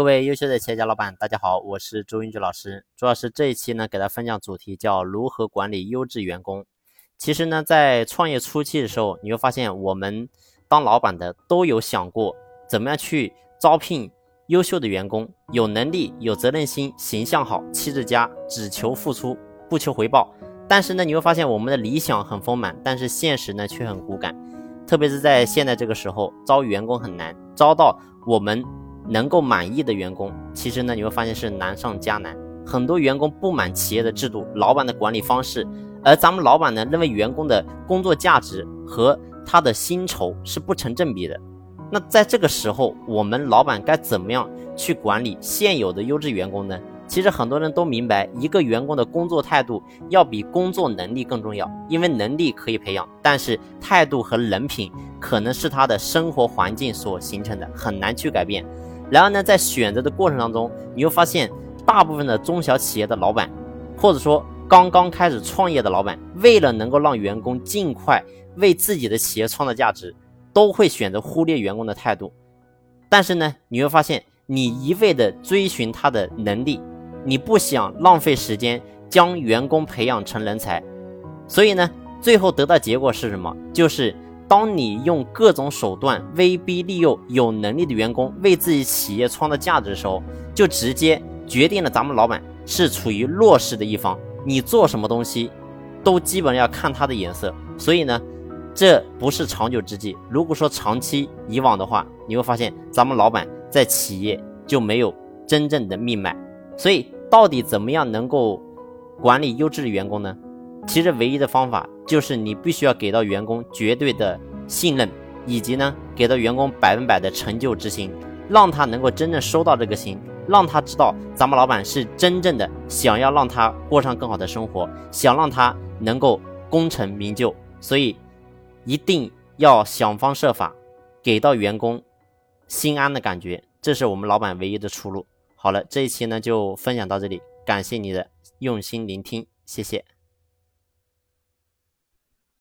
各位优秀的企业家老板，大家好，我是周云举老师。朱老师这一期呢，给大家分享主题叫如何管理优质员工。其实呢，在创业初期的时候，你会发现我们当老板的都有想过怎么样去招聘优秀的员工，有能力、有责任心、形象好、气质佳，只求付出不求回报。但是呢，你会发现我们的理想很丰满，但是现实呢却很骨感。特别是在现在这个时候，招员工很难，招到我们。能够满意的员工，其实呢，你会发现是难上加难。很多员工不满企业的制度、老板的管理方式，而咱们老板呢，认为员工的工作价值和他的薪酬是不成正比的。那在这个时候，我们老板该怎么样去管理现有的优质员工呢？其实很多人都明白，一个员工的工作态度要比工作能力更重要，因为能力可以培养，但是态度和人品可能是他的生活环境所形成的，很难去改变。然而呢，在选择的过程当中，你会发现，大部分的中小企业的老板，或者说刚刚开始创业的老板，为了能够让员工尽快为自己的企业创造价值，都会选择忽略员工的态度。但是呢，你会发现，你一味的追寻他的能力，你不想浪费时间将员工培养成人才，所以呢，最后得到结果是什么？就是。当你用各种手段威逼利诱有能力的员工为自己企业创造价值的时候，就直接决定了咱们老板是处于弱势的一方。你做什么东西，都基本上要看他的眼色。所以呢，这不是长久之计。如果说长期以往的话，你会发现咱们老板在企业就没有真正的命脉。所以，到底怎么样能够管理优质的员工呢？其实唯一的方法就是你必须要给到员工绝对的信任，以及呢给到员工百分百的成就之心，让他能够真正收到这个心，让他知道咱们老板是真正的想要让他过上更好的生活，想让他能够功成名就。所以一定要想方设法给到员工心安的感觉，这是我们老板唯一的出路。好了，这一期呢就分享到这里，感谢你的用心聆听，谢谢。